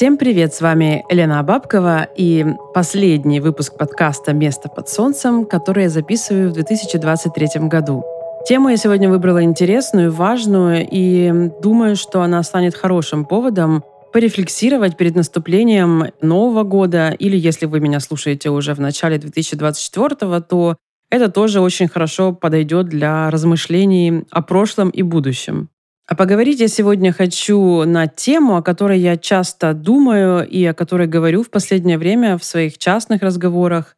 Всем привет, с вами Елена Бабкова и последний выпуск подкаста «Место под солнцем», который я записываю в 2023 году. Тему я сегодня выбрала интересную, важную и думаю, что она станет хорошим поводом порефлексировать перед наступлением Нового года или если вы меня слушаете уже в начале 2024, то это тоже очень хорошо подойдет для размышлений о прошлом и будущем. А поговорить я сегодня хочу на тему, о которой я часто думаю и о которой говорю в последнее время в своих частных разговорах.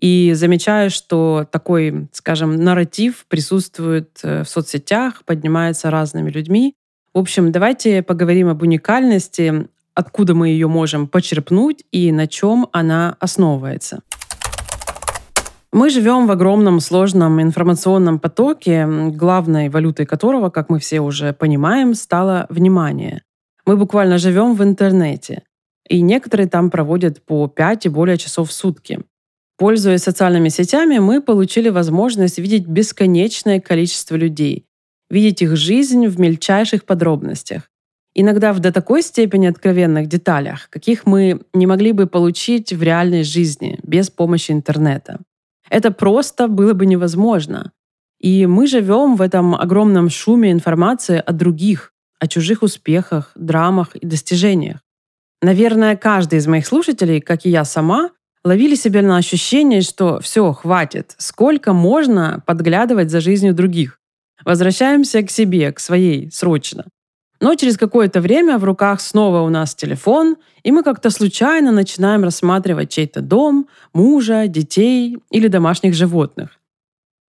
И замечаю, что такой, скажем, нарратив присутствует э, в соцсетях, поднимается разными людьми. В общем, давайте поговорим об уникальности, откуда мы ее можем почерпнуть и на чем она основывается. Мы живем в огромном сложном информационном потоке, главной валютой которого, как мы все уже понимаем, стало внимание. Мы буквально живем в интернете, и некоторые там проводят по 5 и более часов в сутки. Пользуясь социальными сетями, мы получили возможность видеть бесконечное количество людей, видеть их жизнь в мельчайших подробностях. Иногда в до такой степени откровенных деталях, каких мы не могли бы получить в реальной жизни без помощи интернета. Это просто было бы невозможно. И мы живем в этом огромном шуме информации о других, о чужих успехах, драмах и достижениях. Наверное, каждый из моих слушателей, как и я сама, ловили себя на ощущение, что все, хватит, сколько можно подглядывать за жизнью других. Возвращаемся к себе, к своей, срочно. Но через какое-то время в руках снова у нас телефон, и мы как-то случайно начинаем рассматривать чей-то дом, мужа, детей или домашних животных.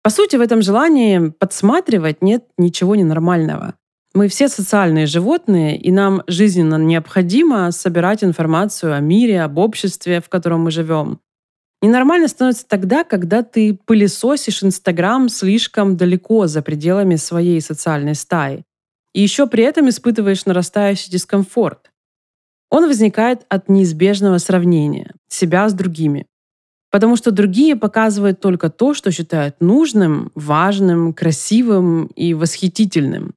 По сути, в этом желании подсматривать нет ничего ненормального. Мы все социальные животные, и нам жизненно необходимо собирать информацию о мире, об обществе, в котором мы живем. Ненормально становится тогда, когда ты пылесосишь Инстаграм слишком далеко за пределами своей социальной стаи. И еще при этом испытываешь нарастающий дискомфорт. Он возникает от неизбежного сравнения себя с другими. Потому что другие показывают только то, что считают нужным, важным, красивым и восхитительным.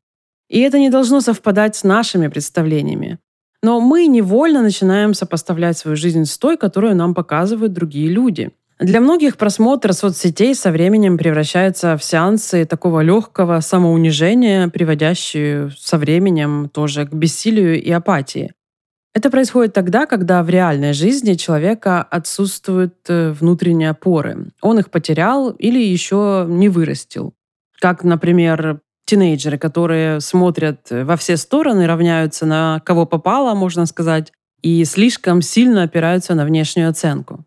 И это не должно совпадать с нашими представлениями. Но мы невольно начинаем сопоставлять свою жизнь с той, которую нам показывают другие люди – для многих просмотр соцсетей со временем превращается в сеансы такого легкого самоунижения, приводящие со временем тоже к бессилию и апатии. Это происходит тогда, когда в реальной жизни человека отсутствуют э, внутренние опоры. Он их потерял или еще не вырастил. Как, например, тинейджеры, которые смотрят во все стороны, равняются на кого попало, можно сказать, и слишком сильно опираются на внешнюю оценку.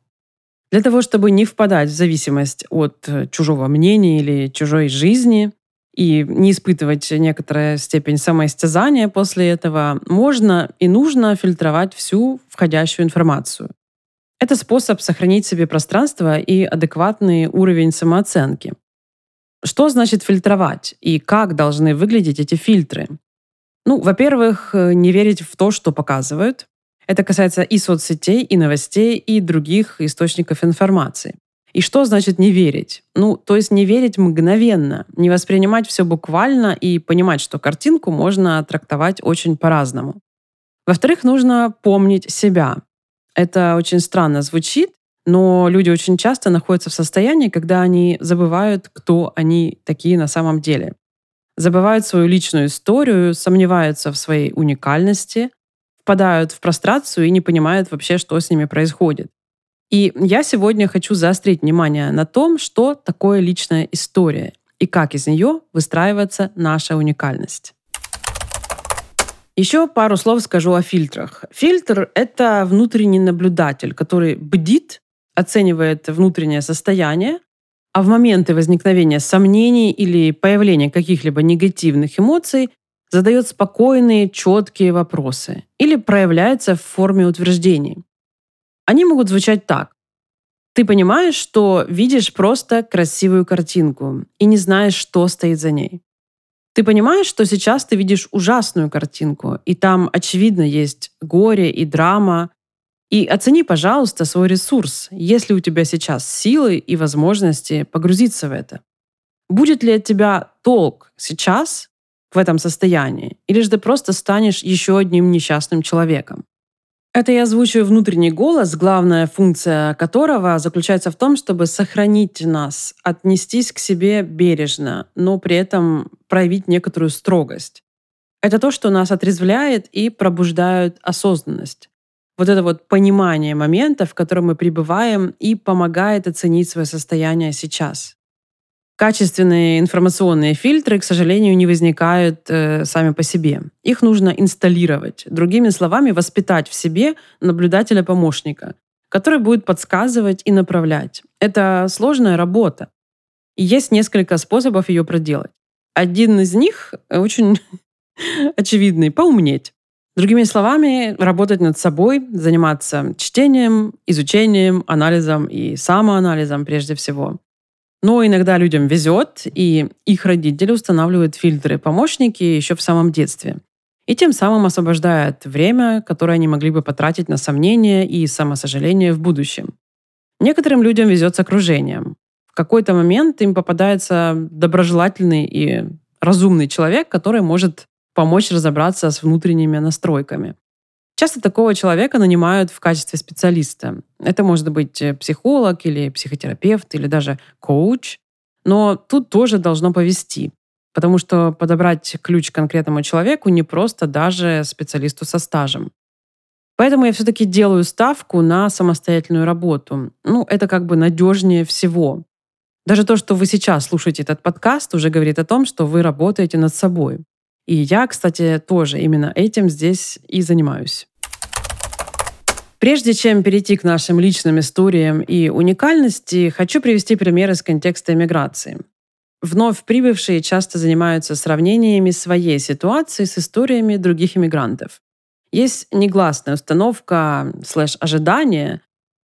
Для того, чтобы не впадать в зависимость от э, чужого мнения или чужой жизни и не испытывать некоторая степень самоистязания после этого, можно и нужно фильтровать всю входящую информацию. Это способ сохранить себе пространство и адекватный уровень самооценки. Что значит фильтровать и как должны выглядеть эти фильтры? Ну, во-первых, э, не верить в то, что показывают. Это касается и соцсетей, и новостей, и других источников информации. И что значит не верить? Ну, то есть не верить мгновенно, не воспринимать все буквально и понимать, что картинку можно трактовать очень по-разному. Во-вторых, нужно помнить себя. Это очень странно звучит, но люди очень часто находятся в состоянии, когда они забывают, кто они такие на самом деле. Забывают свою личную историю, сомневаются в своей уникальности, впадают в прострацию и не понимают вообще, что с ними происходит. И я сегодня хочу заострить внимание на том, что такое личная история и как из нее выстраивается наша уникальность. Еще пару слов скажу о фильтрах. Фильтр — это внутренний наблюдатель, который бдит, оценивает внутреннее состояние, а в моменты возникновения сомнений или появления каких-либо негативных эмоций задает спокойные, четкие вопросы или проявляется в форме утверждений. Они могут звучать так. Ты понимаешь, что видишь просто красивую картинку и не знаешь, что стоит за ней. Ты понимаешь, что сейчас ты видишь ужасную картинку, и там, очевидно, есть горе и драма. И оцени, пожалуйста, свой ресурс, если у тебя сейчас силы и возможности погрузиться в это. Будет ли от тебя толк сейчас в этом состоянии, или же ты просто станешь еще одним несчастным человеком. Это я озвучиваю внутренний голос, главная функция которого заключается в том, чтобы сохранить нас, отнестись к себе бережно, но при этом проявить некоторую строгость. Это то, что нас отрезвляет и пробуждает осознанность. Вот это вот понимание момента, в котором мы пребываем, и помогает оценить свое состояние сейчас. Качественные информационные фильтры, к сожалению, не возникают э, сами по себе. Их нужно инсталлировать. Другими словами, воспитать в себе наблюдателя-помощника, который будет подсказывать и направлять. Это сложная работа. И есть несколько способов ее проделать. Один из них очень очевидный – поумнеть. Другими словами, работать над собой, заниматься чтением, изучением, анализом и самоанализом прежде всего. Но иногда людям везет, и их родители устанавливают фильтры-помощники еще в самом детстве. И тем самым освобождают время, которое они могли бы потратить на сомнения и самосожаление в будущем. Некоторым людям везет с окружением. В какой-то момент им попадается доброжелательный и разумный человек, который может помочь разобраться с внутренними настройками. Часто такого человека нанимают в качестве специалиста. Это может быть э, психолог или психотерапевт или даже коуч. Но тут тоже должно повести, потому что подобрать ключ к конкретному человеку не просто даже специалисту со стажем. Поэтому я все-таки делаю ставку на самостоятельную работу. Ну, это как бы надежнее всего. Даже то, что вы сейчас слушаете этот подкаст, уже говорит о том, что вы работаете над собой. И я, кстати, тоже именно этим здесь и занимаюсь. Прежде чем перейти к нашим личным историям и уникальности, хочу привести пример из контекста иммиграции. Вновь прибывшие часто занимаются сравнениями своей ситуации с историями других иммигрантов. Есть негласная установка слэш-ожидание.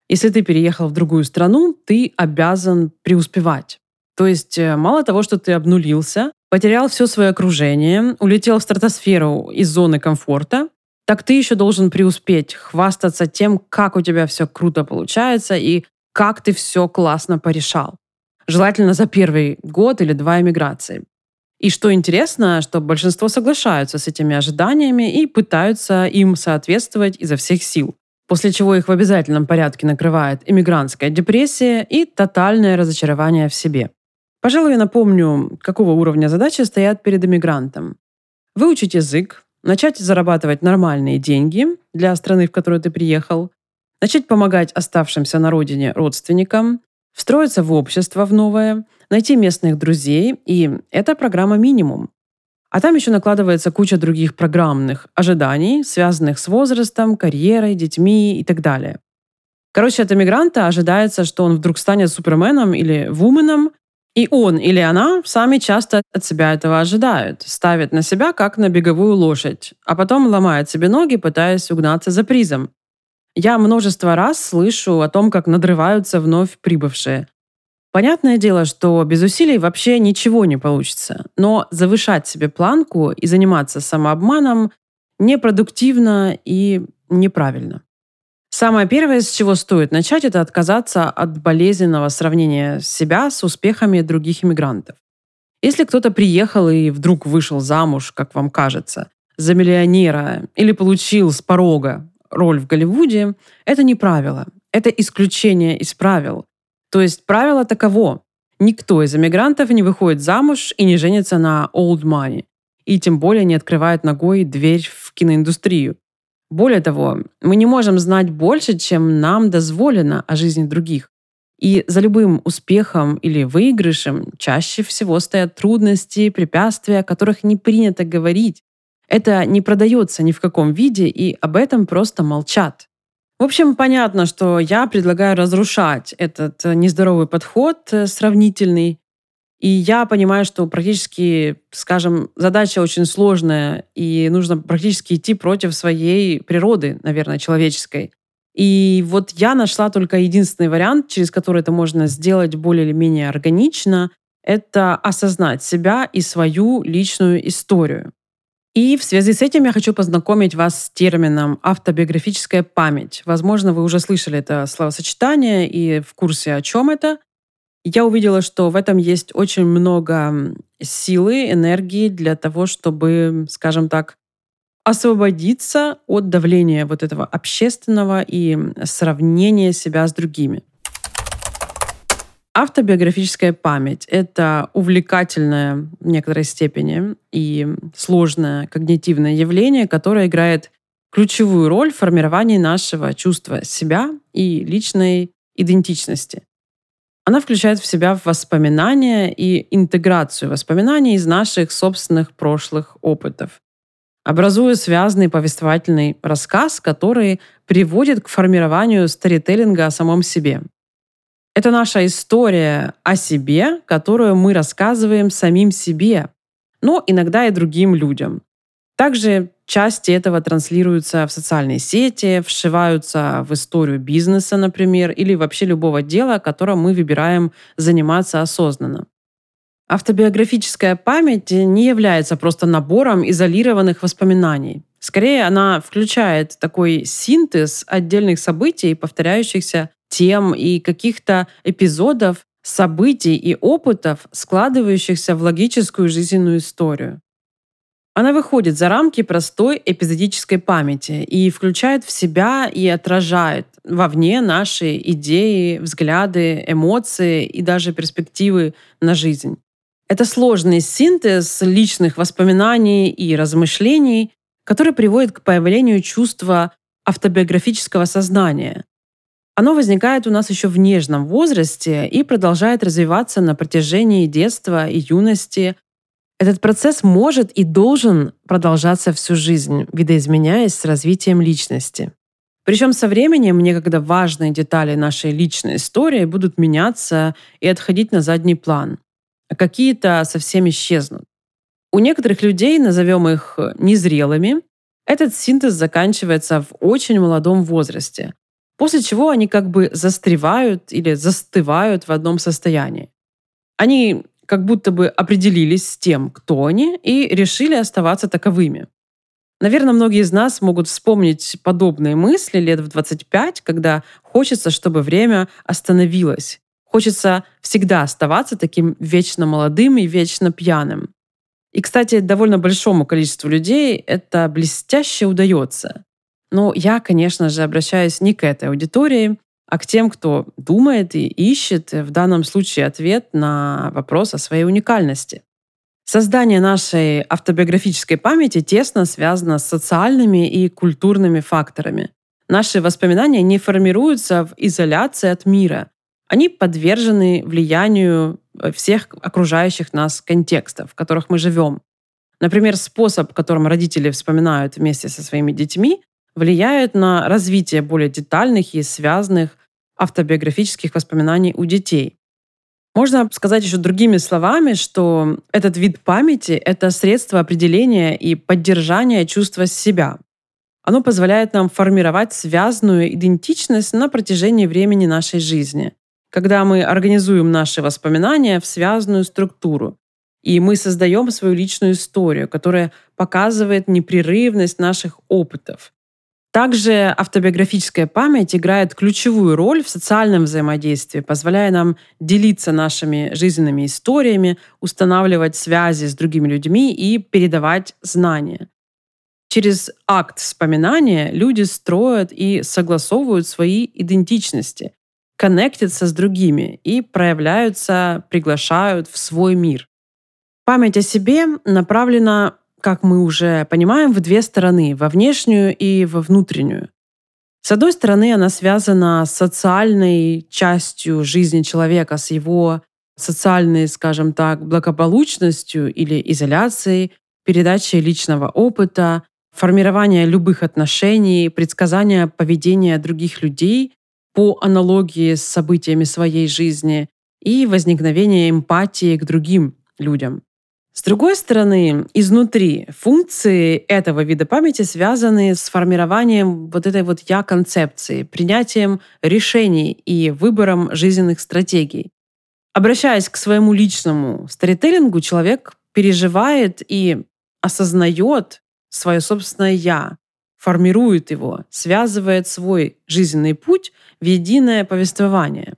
Если ты переехал в другую страну, ты обязан преуспевать. То есть э, мало того, что ты обнулился, потерял все свое окружение, улетел в стратосферу из зоны комфорта, так ты еще должен преуспеть, хвастаться тем, как у тебя все круто получается и как ты все классно порешал. Желательно за первый год или два эмиграции. И что интересно, что большинство соглашаются с этими ожиданиями и пытаются им соответствовать изо всех сил. После чего их в обязательном порядке накрывает иммигрантская депрессия и тотальное разочарование в себе. Пожалуй, напомню, какого уровня задачи стоят перед иммигрантом. Выучить язык, начать зарабатывать нормальные деньги для страны, в которую ты приехал, начать помогать оставшимся на родине родственникам, встроиться в общество в новое, найти местных друзей, и это программа минимум. А там еще накладывается куча других программных ожиданий, связанных с возрастом, карьерой, детьми и так далее. Короче, от иммигранта ожидается, что он вдруг станет суперменом или вуменом, и он или она сами часто от себя этого ожидают, ставят на себя как на беговую лошадь, а потом ломают себе ноги, пытаясь угнаться за призом. Я множество раз слышу о том, как надрываются вновь прибывшие. Понятное дело, что без усилий вообще ничего не получится, но завышать себе планку и заниматься самообманом непродуктивно и неправильно. Самое первое, с чего стоит начать, это отказаться от болезненного сравнения себя с успехами других иммигрантов. Если кто-то приехал и вдруг вышел замуж, как вам кажется, за миллионера или получил с порога роль в Голливуде, это не правило. Это исключение из правил. То есть правило таково. Никто из иммигрантов не выходит замуж и не женится на old money. И тем более не открывает ногой дверь в киноиндустрию. Более того, мы не можем знать больше, чем нам дозволено о жизни других. И за любым успехом или выигрышем чаще всего стоят трудности, препятствия, о которых не принято говорить. Это не продается ни в каком виде, и об этом просто молчат. В общем, понятно, что я предлагаю разрушать этот нездоровый подход э, сравнительный и я понимаю, что практически, скажем, задача очень сложная, и нужно практически идти против своей природы, наверное, человеческой. И вот я нашла только единственный вариант, через который это можно сделать более или менее органично, это осознать себя и свою личную историю. И в связи с этим я хочу познакомить вас с термином автобиографическая память. Возможно, вы уже слышали это словосочетание и в курсе, о чем это. Я увидела, что в этом есть очень много силы, энергии для того, чтобы, скажем так, освободиться от давления вот этого общественного и сравнения себя с другими. Автобиографическая память — это увлекательное в некоторой степени и сложное когнитивное явление, которое играет ключевую роль в формировании нашего чувства себя и личной идентичности. Она включает в себя воспоминания и интеграцию воспоминаний из наших собственных прошлых опытов, образуя связанный повествовательный рассказ, который приводит к формированию старителлинга о самом себе. Это наша история о себе, которую мы рассказываем самим себе, но иногда и другим людям. Также части этого транслируются в социальные сети, вшиваются в историю бизнеса, например, или вообще любого дела, которым мы выбираем заниматься осознанно. Автобиографическая память не является просто набором изолированных воспоминаний. Скорее, она включает такой синтез отдельных событий, повторяющихся тем и каких-то эпизодов, событий и опытов, складывающихся в логическую жизненную историю. Она выходит за рамки простой эпизодической памяти и включает в себя и отражает вовне наши идеи, взгляды, эмоции и даже перспективы на жизнь. Это сложный синтез личных воспоминаний и размышлений, который приводит к появлению чувства автобиографического сознания. Оно возникает у нас еще в нежном возрасте и продолжает развиваться на протяжении детства и юности, этот процесс может и должен продолжаться всю жизнь, видоизменяясь с развитием личности. Причем со временем некогда важные детали нашей личной истории будут меняться и отходить на задний план, а какие-то совсем исчезнут. У некоторых людей, назовем их незрелыми, этот синтез заканчивается в очень молодом возрасте, после чего они как бы застревают или застывают в одном состоянии. Они как будто бы определились с тем, кто они, и решили оставаться таковыми. Наверное, многие из нас могут вспомнить подобные мысли лет в 25, когда хочется, чтобы время остановилось. Хочется всегда оставаться таким вечно молодым и вечно пьяным. И, кстати, довольно большому количеству людей это блестяще удается. Но я, конечно же, обращаюсь не к этой аудитории, а к тем, кто думает и ищет в данном случае ответ на вопрос о своей уникальности. Создание нашей автобиографической памяти тесно связано с социальными и культурными факторами. Наши воспоминания не формируются в изоляции от мира. Они подвержены влиянию всех окружающих нас контекстов, в которых мы живем. Например, способ, которым родители вспоминают вместе со своими детьми, влияет на развитие более детальных и связанных автобиографических воспоминаний у детей. Можно сказать еще другими словами, что этот вид памяти — это средство определения и поддержания чувства себя. Оно позволяет нам формировать связанную идентичность на протяжении времени нашей жизни, когда мы организуем наши воспоминания в связанную структуру, и мы создаем свою личную историю, которая показывает непрерывность наших опытов, также автобиографическая память играет ключевую роль в социальном взаимодействии, позволяя нам делиться нашими жизненными историями, устанавливать связи с другими людьми и передавать знания. Через акт вспоминания люди строят и согласовывают свои идентичности, коннектятся с другими и проявляются, приглашают в свой мир. Память о себе направлена как мы уже понимаем, в две стороны, во внешнюю и во внутреннюю. С одной стороны, она связана с социальной частью жизни человека, с его социальной, скажем так, благополучностью или изоляцией, передачей личного опыта, формирования любых отношений, предсказания поведения других людей по аналогии с событиями своей жизни и возникновения эмпатии к другим людям. С другой стороны, изнутри функции этого вида памяти связаны с формированием вот этой вот я-концепции, принятием решений и выбором жизненных стратегий. Обращаясь к своему личному старителлингу, человек переживает и осознает свое собственное «я», формирует его, связывает свой жизненный путь в единое повествование.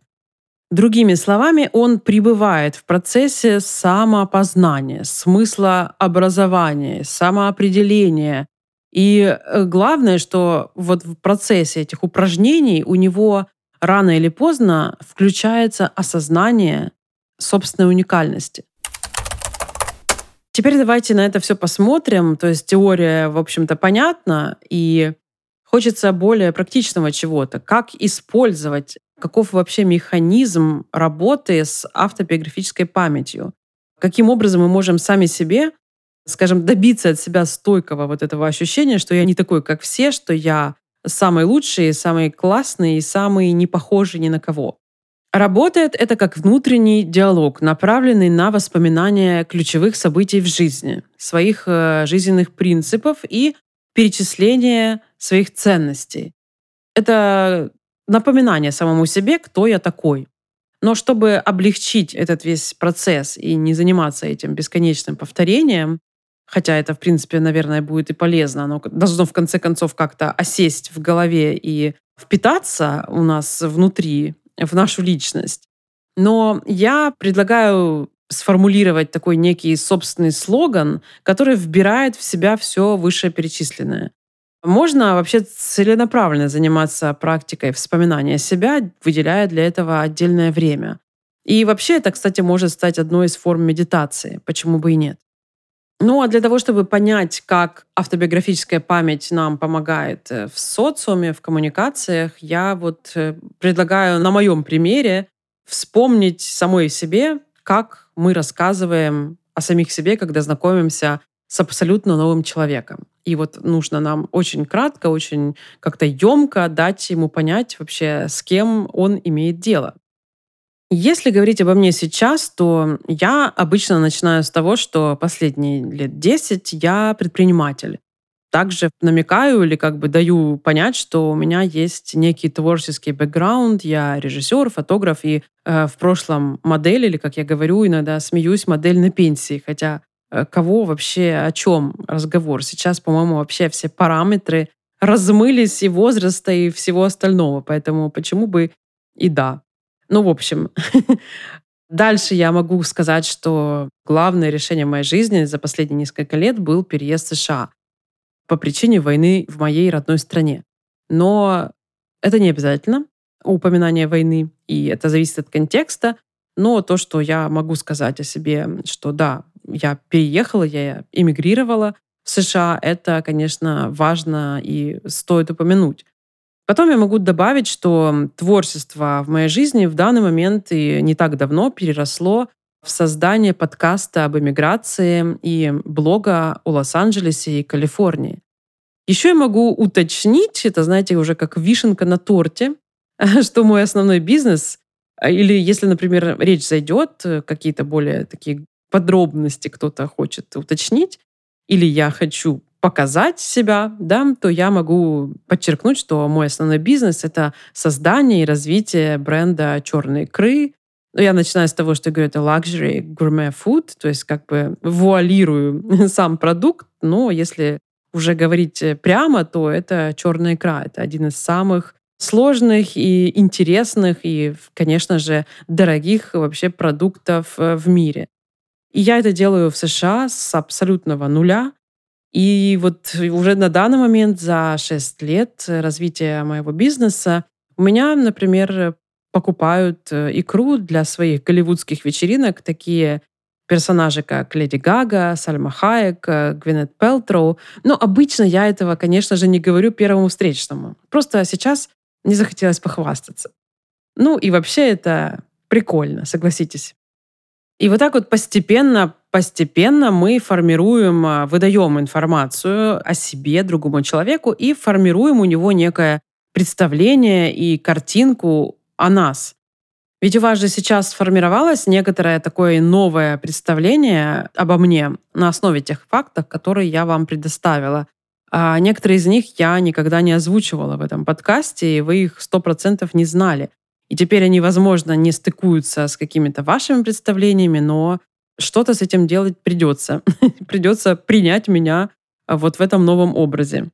Другими словами, он пребывает в процессе самоопознания, смысла образования, самоопределения. И э, главное, что вот в процессе этих упражнений у него рано или поздно включается осознание собственной уникальности. Теперь давайте на это все посмотрим. То есть теория, в общем-то, понятна, и хочется более практичного чего-то. Как использовать, каков вообще механизм работы с автобиографической памятью? Каким образом мы можем сами себе, скажем, добиться от себя стойкого вот этого ощущения, что я не такой, как все, что я самый лучший, самый классный и самый не похожий ни на кого. Работает это как внутренний диалог, направленный на воспоминания ключевых событий в жизни, своих э, жизненных принципов и перечисление своих ценностей. Это напоминание самому себе, кто я такой. Но чтобы облегчить этот весь процесс и не заниматься этим бесконечным повторением, хотя это, в принципе, наверное, будет и полезно, оно должно в конце концов как-то осесть в голове и впитаться у нас внутри, в нашу личность. Но я предлагаю сформулировать такой некий собственный слоган, который вбирает в себя все вышеперечисленное. Можно вообще целенаправленно заниматься практикой вспоминания себя, выделяя для этого отдельное время. И вообще это, кстати, может стать одной из форм медитации. Почему бы и нет? Ну а для того, чтобы понять, как автобиографическая память нам помогает э, в социуме, в коммуникациях, я вот э, предлагаю на моем примере вспомнить самой себе, как мы рассказываем о самих себе, когда знакомимся с абсолютно новым человеком. И вот нужно нам очень кратко, очень как-то емко дать ему понять вообще, с кем он имеет дело. Если говорить обо мне сейчас, то я обычно начинаю с того, что последние лет 10 я предприниматель. Также намекаю или как бы даю понять, что у меня есть некий творческий бэкграунд, я режиссер, фотограф и э, в прошлом модель, или, как я говорю, иногда смеюсь, модель на пенсии. Хотя кого вообще, о чем разговор? Сейчас, по-моему, вообще все параметры размылись и возраста, и всего остального. Поэтому почему бы и да. Ну, в общем, дальше я могу сказать, что главное решение моей жизни за последние несколько лет был переезд в США по причине войны в моей родной стране. Но это не обязательно упоминание войны, и это зависит от контекста. Но то, что я могу сказать о себе, что да, я переехала, я эмигрировала в США, это, конечно, важно и стоит упомянуть. Потом я могу добавить, что творчество в моей жизни в данный момент и не так давно переросло в создание подкаста об эмиграции и блога о Лос-Анджелесе и Калифорнии. Еще я могу уточнить, это, знаете, уже как вишенка на торте, что мой основной бизнес, или если, например, речь зайдет, какие-то более такие подробности кто-то хочет уточнить, или я хочу показать себя, да, то я могу подчеркнуть, что мой основной бизнес — это создание и развитие бренда черной икры. Ну, я начинаю с того, что говорю, это luxury gourmet food, то есть как бы вуалирую сам продукт, но если уже говорить прямо, то это черная икра. Это один из самых сложных и интересных и, конечно же, дорогих вообще продуктов э, в мире. И я это делаю в США с абсолютного нуля. И вот уже на данный момент за 6 лет развития моего бизнеса у меня, например, покупают э, икру для своих голливудских вечеринок такие персонажи, как Леди Гага, Сальма Хайек, э, Гвинет Пелтроу. Но обычно я этого, конечно же, не говорю первому встречному. Просто сейчас не захотелось похвастаться. Ну и вообще это прикольно, согласитесь. И вот так вот постепенно, постепенно мы формируем, а, выдаем информацию о себе другому человеку и формируем у него некое представление и картинку о нас. Ведь у вас же сейчас сформировалось некоторое такое новое представление обо мне на основе тех фактов, которые я вам предоставила. А некоторые из них я никогда не озвучивала в этом подкасте, и вы их сто процентов не знали. И теперь они, возможно, не стыкуются с какими-то вашими представлениями, но что-то с этим делать придется. придется принять меня а, вот в этом новом образе.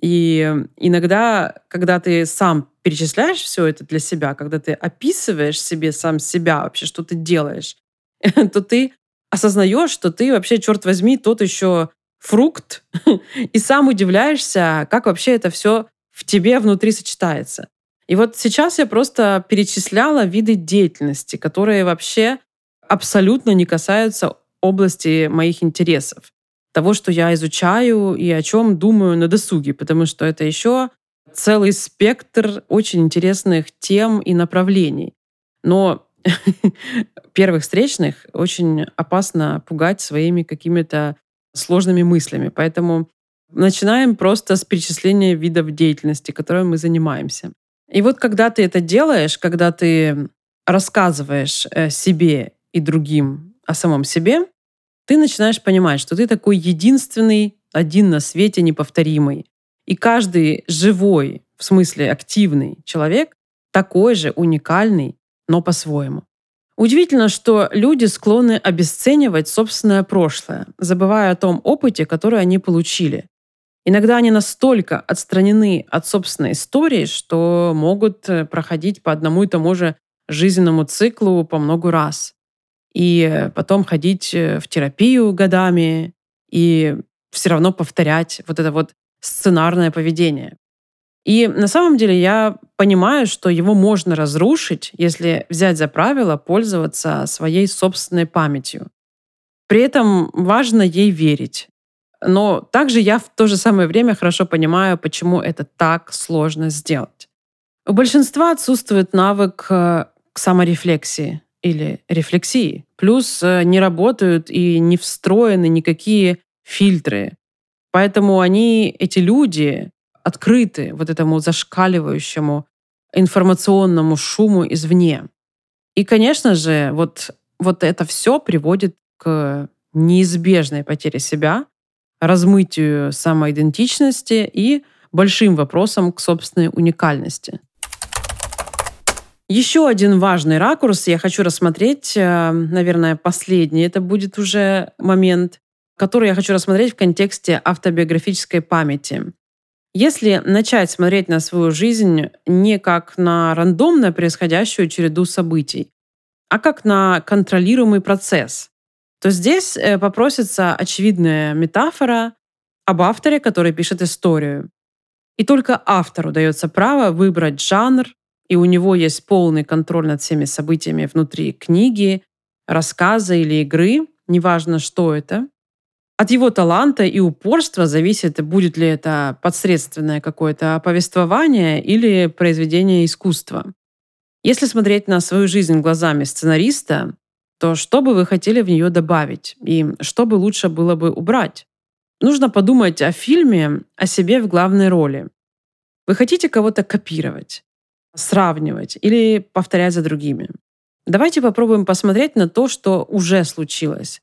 И иногда, когда ты сам перечисляешь все это для себя, когда ты описываешь себе сам себя вообще, что ты делаешь, то ты осознаешь, что ты вообще, черт возьми, тот еще фрукт, и сам удивляешься, как вообще это все в тебе внутри сочетается. И вот сейчас я просто перечисляла виды деятельности, которые вообще абсолютно не касаются области моих интересов того, что я изучаю и о чем думаю на досуге, потому что это еще целый спектр очень интересных тем и направлений. Но первых встречных очень опасно пугать своими какими-то сложными мыслями. Поэтому начинаем просто с перечисления видов деятельности, которой мы занимаемся. И вот когда ты это делаешь, когда ты рассказываешь э, себе и другим о самом себе, ты начинаешь понимать, что ты такой единственный, один на свете неповторимый. И каждый живой, в смысле активный человек, такой же уникальный, но по-своему. Удивительно, что люди склонны обесценивать собственное прошлое, забывая о том опыте, который они получили. Иногда они настолько отстранены от собственной истории, что могут э, проходить по одному и тому же жизненному циклу по много раз и потом ходить э, в терапию годами и все равно повторять вот это вот сценарное поведение. И на самом деле я понимаю, что его можно разрушить, если взять за правило пользоваться своей собственной памятью. При этом важно ей верить. Но также я в то же самое время хорошо понимаю, почему это так сложно сделать. У большинства отсутствует навык э, к саморефлексии или рефлексии. Плюс э, не работают и не встроены никакие фильтры. Поэтому они, эти люди, открыты вот этому зашкаливающему информационному шуму извне. И, конечно же, вот, вот это все приводит к неизбежной потере себя, размытию самоидентичности и большим вопросам к собственной уникальности. Еще один важный ракурс я хочу рассмотреть, э, наверное, последний. Это будет уже момент, который я хочу рассмотреть в контексте автобиографической памяти. Если начать смотреть на свою жизнь не как на рандомно происходящую череду событий, а как на контролируемый процесс, то здесь э, попросится очевидная метафора об авторе, который пишет историю. И только автору дается право выбрать жанр, и у него есть полный контроль над всеми событиями внутри книги, рассказа или игры, неважно, что это. От его таланта и упорства зависит, будет ли это подсредственное какое-то повествование или произведение искусства. Если смотреть на свою жизнь глазами сценариста, то что бы вы хотели в нее добавить и что бы лучше было бы убрать? Нужно подумать о фильме, о себе в главной роли. Вы хотите кого-то копировать? сравнивать или повторять за другими. Давайте попробуем посмотреть на то, что уже случилось.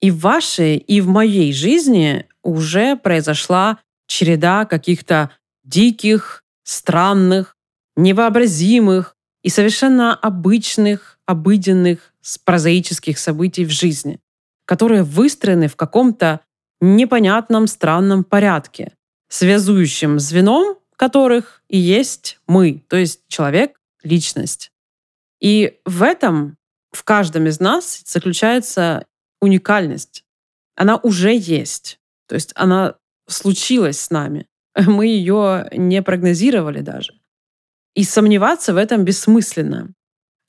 И в вашей, и в моей жизни уже произошла череда каких-то диких, странных, невообразимых и совершенно обычных, обыденных, прозаических событий в жизни, которые выстроены в каком-то непонятном странном порядке, связующим звеном которых и есть мы, то есть человек, личность. И в этом, в каждом из нас заключается уникальность. Она уже есть. То есть она случилась с нами. Мы ее не прогнозировали даже. И сомневаться в этом бессмысленно.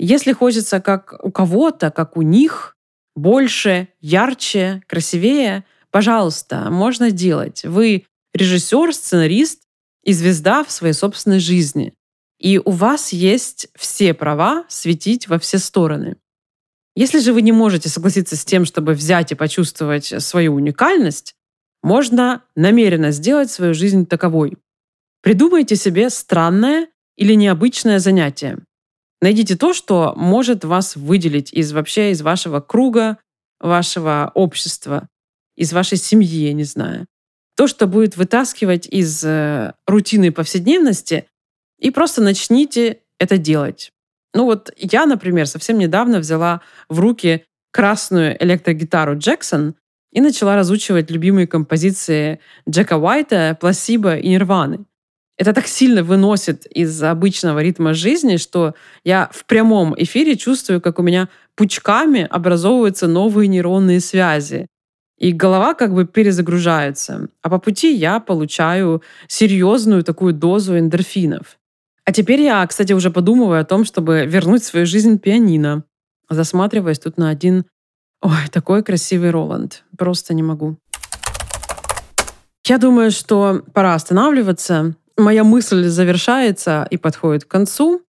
Если хочется как у кого-то, как у них, больше, ярче, красивее, пожалуйста, можно делать. Вы режиссер, сценарист, и звезда в своей собственной жизни. И у вас есть все права светить во все стороны. Если же вы не можете согласиться с тем, чтобы взять и почувствовать свою уникальность, можно намеренно сделать свою жизнь таковой. Придумайте себе странное или необычное занятие. Найдите то, что может вас выделить из вообще из вашего круга, вашего общества, из вашей семьи, я не знаю то, что будет вытаскивать из э, рутины повседневности, и просто начните это делать. Ну вот я, например, совсем недавно взяла в руки красную электрогитару Джексон, и начала разучивать любимые композиции Джека Уайта, Пласиба и Нирваны. Это так сильно выносит из обычного ритма жизни, что я в прямом эфире чувствую, как у меня пучками образовываются новые нейронные связи. И голова как бы перезагружается. А по пути я получаю серьезную такую дозу эндорфинов. А теперь я, кстати, уже подумываю о том, чтобы вернуть в свою жизнь пианино. Засматриваясь тут на один Ой, такой красивый Роланд. Просто не могу. Я думаю, что пора останавливаться. Моя мысль завершается и подходит к концу.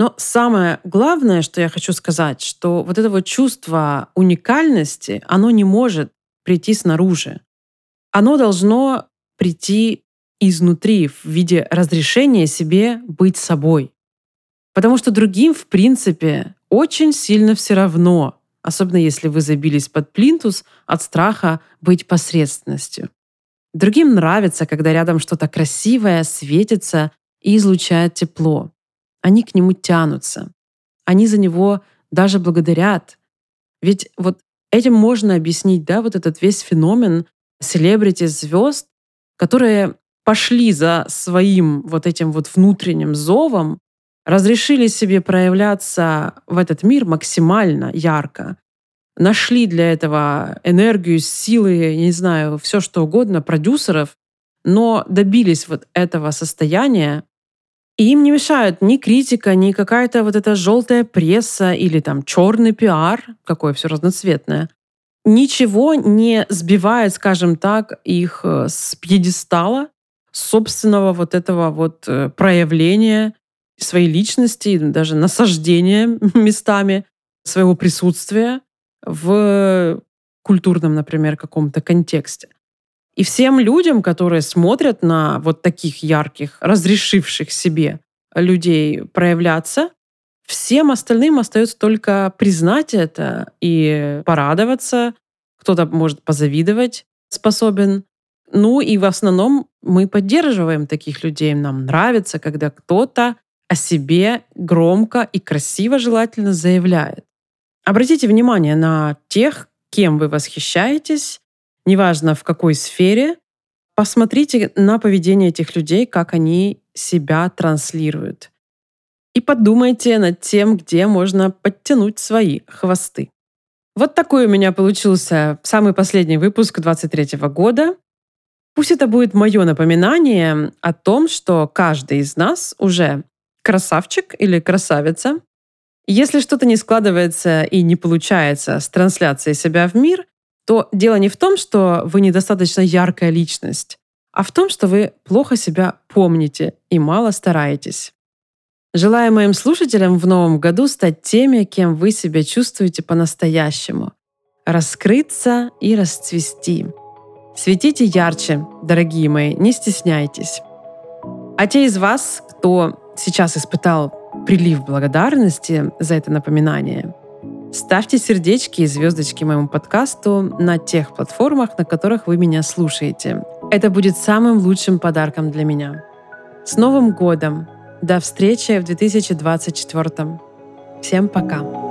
Но самое главное, что я хочу сказать, что вот это вот чувство уникальности, оно не может прийти снаружи. Оно должно прийти изнутри в виде разрешения себе быть собой. Потому что другим, в принципе, очень сильно все равно, особенно если вы забились под плинтус от страха быть посредственностью. Другим нравится, когда рядом что-то красивое светится и излучает тепло. Они к нему тянутся. Они за него даже благодарят. Ведь вот этим можно объяснить, да, вот этот весь феномен селебрити звезд, которые пошли за своим вот этим вот внутренним зовом, разрешили себе проявляться в этот мир максимально ярко, нашли для этого энергию, силы, не знаю, все что угодно, продюсеров, но добились вот этого состояния, и им не мешают ни критика, ни какая-то вот эта желтая пресса или там черный пиар, какое все разноцветное. Ничего не сбивает, скажем так, их э, с пьедестала, собственного вот этого вот э, проявления своей личности, даже насаждения местами своего присутствия в культурном, например, каком-то контексте. И всем людям, которые смотрят на вот таких ярких, разрешивших себе людей проявляться, всем остальным остается только признать это и порадоваться. Кто-то может позавидовать способен. Ну и в основном мы поддерживаем таких людей. Нам нравится, когда кто-то о себе громко и красиво желательно заявляет. Обратите внимание на тех, кем вы восхищаетесь, неважно в какой сфере, посмотрите на поведение этих людей, как они себя транслируют. И подумайте над тем, где можно подтянуть свои хвосты. Вот такой у меня получился самый последний выпуск 23 года. Пусть это будет мое напоминание о том, что каждый из нас уже красавчик или красавица. Если что-то не складывается и не получается с трансляцией себя в мир, то дело не в том, что вы недостаточно яркая личность, а в том, что вы плохо себя помните и мало стараетесь. Желаю моим слушателям в новом году стать теми, кем вы себя чувствуете по-настоящему. Раскрыться и расцвести. Светите ярче, дорогие мои, не стесняйтесь. А те из вас, кто сейчас испытал прилив благодарности за это напоминание, ставьте сердечки и звездочки моему подкасту на тех платформах, на которых вы меня слушаете. Это будет самым лучшим подарком для меня. С Новым годом! До встречи в 2024. Всем пока!